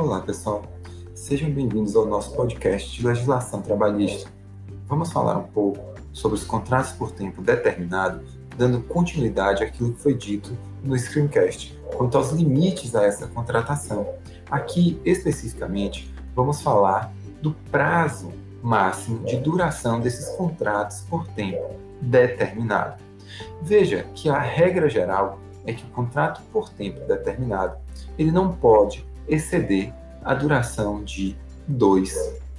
Olá, pessoal. Sejam bem-vindos ao nosso podcast de legislação trabalhista. Vamos falar um pouco sobre os contratos por tempo determinado, dando continuidade àquilo que foi dito no screencast quanto aos limites a essa contratação. Aqui, especificamente, vamos falar do prazo máximo de duração desses contratos por tempo determinado. Veja que a regra geral é que o contrato por tempo determinado ele não pode exceder a duração de dois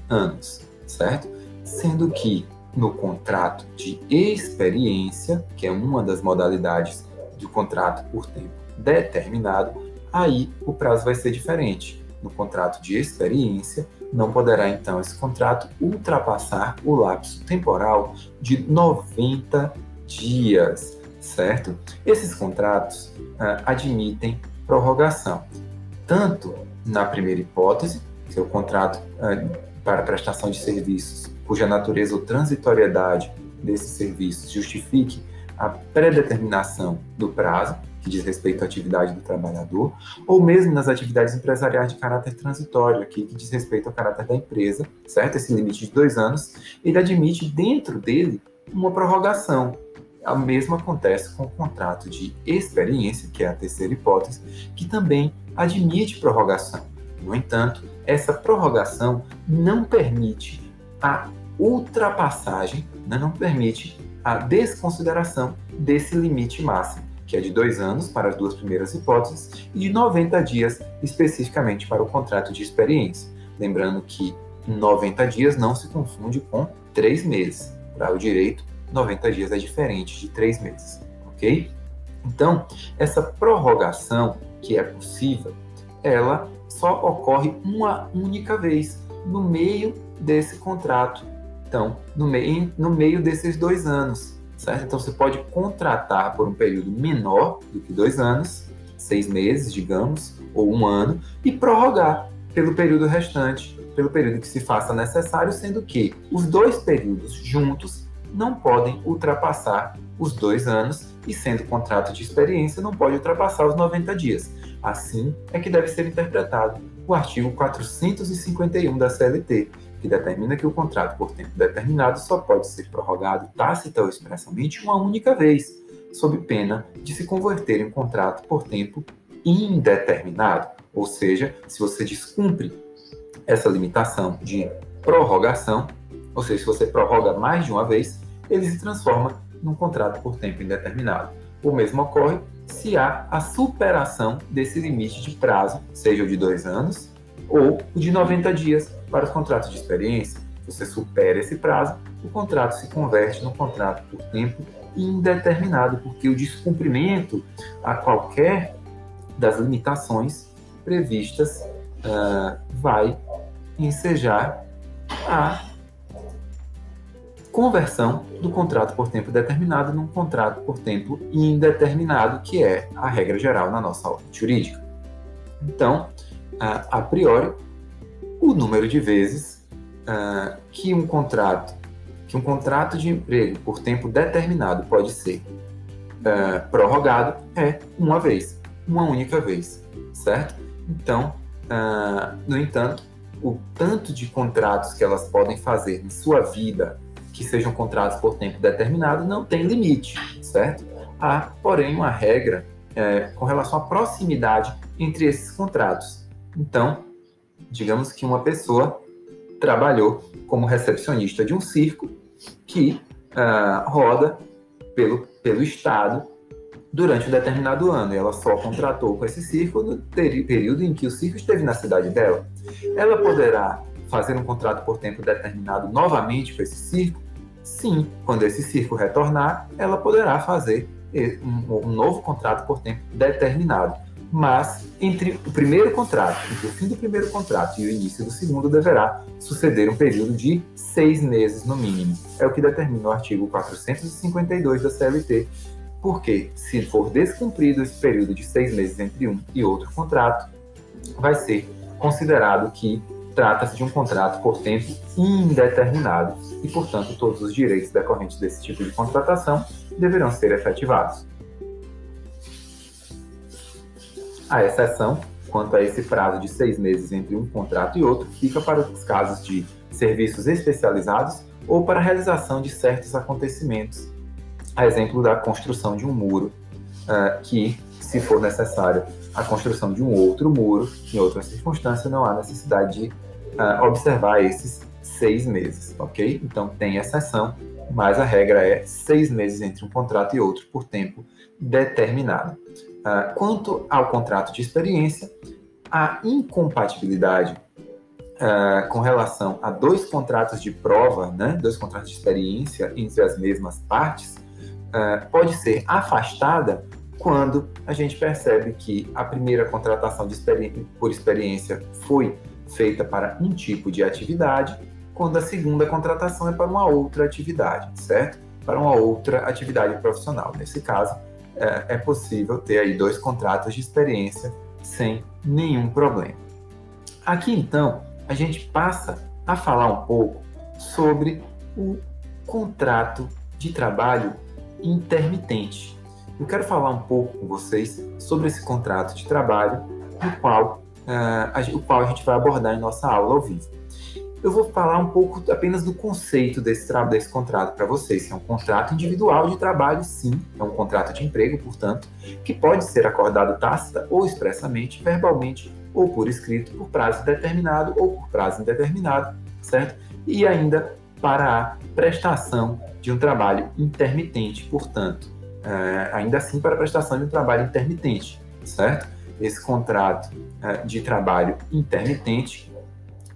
anos, certo? Sendo que no contrato de experiência, que é uma das modalidades do contrato por tempo determinado, aí o prazo vai ser diferente. No contrato de experiência, não poderá então esse contrato ultrapassar o lapso temporal de 90 dias, certo? Esses contratos ah, admitem prorrogação, tanto na primeira hipótese, que é o contrato ah, para prestação de serviços, cuja natureza ou transitoriedade desses serviços justifique a predeterminação do prazo, que diz respeito à atividade do trabalhador, ou mesmo nas atividades empresariais de caráter transitório, aqui, que diz respeito ao caráter da empresa, certo? Esse limite de dois anos, ele admite dentro dele uma prorrogação. O mesmo acontece com o contrato de experiência, que é a terceira hipótese, que também admite prorrogação. No entanto, essa prorrogação não permite a ultrapassagem, né, não permite a desconsideração desse limite máximo que é de dois anos para as duas primeiras hipóteses, e de 90 dias especificamente para o contrato de experiência. Lembrando que 90 dias não se confunde com três meses. Para o direito, 90 dias é diferente de três meses, ok? Então, essa prorrogação que é possível, ela só ocorre uma única vez no meio desse contrato. Então, no meio, no meio desses dois anos certo? Então você pode contratar por um período menor do que dois anos, seis meses, digamos, ou um ano, e prorrogar pelo período restante, pelo período que se faça necessário, sendo que os dois períodos juntos não podem ultrapassar os dois anos e, sendo contrato de experiência, não pode ultrapassar os 90 dias. Assim é que deve ser interpretado o artigo 451 da CLT, que determina que o contrato por tempo determinado só pode ser prorrogado tácita ou expressamente uma única vez, sob pena de se converter em contrato por tempo indeterminado. Ou seja, se você descumpre essa limitação de prorrogação, ou seja, se você prorroga mais de uma vez, ele se transforma num contrato por tempo indeterminado. O mesmo ocorre se há a superação desse limite de prazo, seja o de dois anos ou o de 90 dias, para os contratos de experiência, você supera esse prazo, o contrato se converte num contrato por tempo indeterminado, porque o descumprimento a qualquer das limitações previstas uh, vai ensejar a conversão do contrato por tempo determinado num contrato por tempo indeterminado, que é a regra geral na nossa ordem jurídica. Então, a priori, o número de vezes que um contrato que um contrato de emprego por tempo determinado pode ser prorrogado é uma vez, uma única vez, certo? Então, no entanto, o tanto de contratos que elas podem fazer em sua vida que sejam contratos por tempo determinado não tem limite, certo? Há, porém, uma regra é, com relação à proximidade entre esses contratos. Então, digamos que uma pessoa trabalhou como recepcionista de um circo que uh, roda pelo, pelo estado durante um determinado ano. E ela só contratou com esse circo no período em que o circo esteve na cidade dela. Ela poderá fazer um contrato por tempo determinado novamente com esse circo? Sim, quando esse circo retornar, ela poderá fazer um, um novo contrato por tempo determinado mas entre o primeiro contrato, entre o fim do primeiro contrato e o início do segundo, deverá suceder um período de seis meses no mínimo. É o que determina o artigo 452 da CLT, porque se for descumprido esse período de seis meses entre um e outro contrato, vai ser considerado que trata-se de um contrato por tempo indeterminado e, portanto, todos os direitos decorrentes desse tipo de contratação deverão ser efetivados. A exceção quanto a esse prazo de seis meses entre um contrato e outro fica para os casos de serviços especializados ou para a realização de certos acontecimentos, a exemplo da construção de um muro, uh, que, se for necessário, a construção de um outro muro, em outra circunstância, não há necessidade de uh, observar esses seis meses, ok? Então tem exceção, mas a regra é seis meses entre um contrato e outro por tempo determinado. Uh, quanto ao contrato de experiência, a incompatibilidade uh, com relação a dois contratos de prova, né, dois contratos de experiência entre as mesmas partes, uh, pode ser afastada quando a gente percebe que a primeira contratação por experiência foi feita para um tipo de atividade, quando a segunda contratação é para uma outra atividade, certo? Para uma outra atividade profissional. Nesse caso, é, é possível ter aí dois contratos de experiência sem nenhum problema. Aqui então a gente passa a falar um pouco sobre o contrato de trabalho intermitente. Eu quero falar um pouco com vocês sobre esse contrato de trabalho, no qual, uh, o qual a gente vai abordar em nossa aula ao vivo eu vou falar um pouco apenas do conceito desse, desse contrato para vocês. É um contrato individual de trabalho, sim, é um contrato de emprego, portanto, que pode ser acordado tácita ou expressamente, verbalmente ou por escrito, por prazo determinado ou por prazo indeterminado, certo? E ainda para a prestação de um trabalho intermitente, portanto, é, ainda assim para a prestação de um trabalho intermitente, certo? Esse contrato é, de trabalho intermitente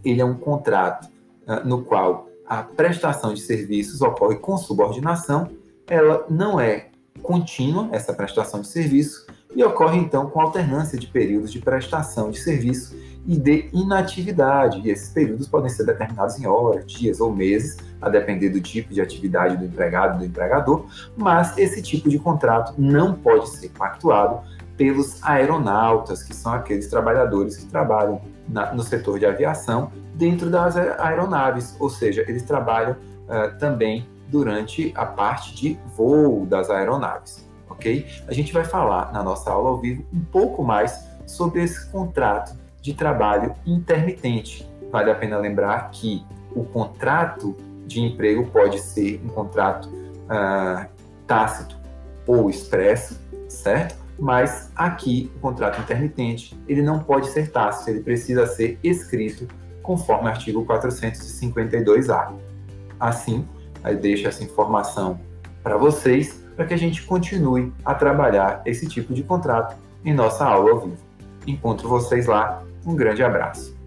ele é um contrato uh, no qual a prestação de serviços ocorre com subordinação, ela não é contínua, essa prestação de serviço, e ocorre então com alternância de períodos de prestação de serviço e de inatividade. E esses períodos podem ser determinados em horas, dias ou meses, a depender do tipo de atividade do empregado do empregador, mas esse tipo de contrato não pode ser pactuado pelos aeronautas, que são aqueles trabalhadores que trabalham na, no setor de aviação dentro das aeronaves, ou seja, eles trabalham uh, também durante a parte de voo das aeronaves, ok? A gente vai falar na nossa aula ao vivo um pouco mais sobre esse contrato de trabalho intermitente. Vale a pena lembrar que o contrato de emprego pode ser um contrato uh, tácito ou expresso, certo? mas aqui o contrato intermitente ele não pode ser tácito, ele precisa ser escrito conforme o artigo 452A. Assim, aí deixo essa informação para vocês para que a gente continue a trabalhar esse tipo de contrato em nossa aula ao vivo. Encontro vocês lá. Um grande abraço.